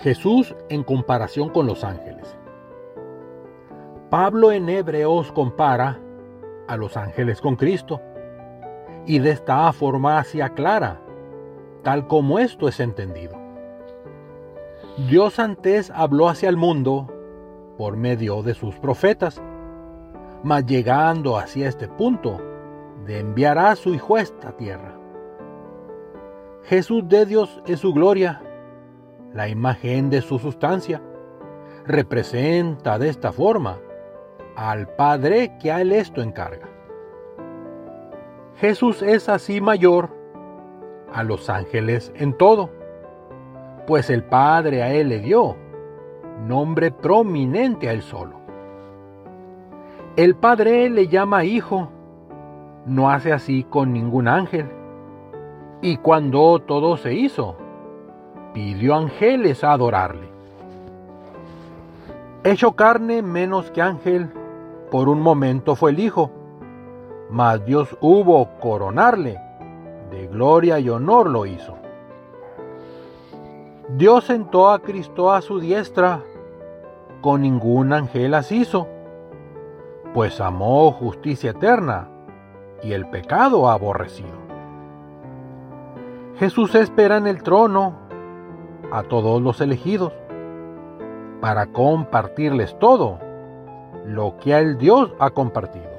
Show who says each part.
Speaker 1: Jesús en comparación con los ángeles. Pablo en Hebreos compara a los ángeles con Cristo y de esta forma así aclara, tal como esto es entendido. Dios antes habló hacia el mundo por medio de sus profetas, mas llegando hacia este punto, de enviar a su Hijo a esta tierra. Jesús de Dios es su gloria la imagen de su sustancia, representa de esta forma al Padre que a él esto encarga. Jesús es así mayor a los ángeles en todo, pues el Padre a él le dio nombre prominente a él solo. El Padre le llama hijo, no hace así con ningún ángel. Y cuando todo se hizo, pidió ángeles a adorarle. Hecho carne menos que ángel, por un momento fue el Hijo, mas Dios hubo coronarle, de gloria y honor lo hizo. Dios sentó a Cristo a su diestra, con ningún ángel hizo, pues amó justicia eterna y el pecado aborrecido. Jesús espera en el trono a todos los elegidos para compartirles todo lo que el Dios ha compartido.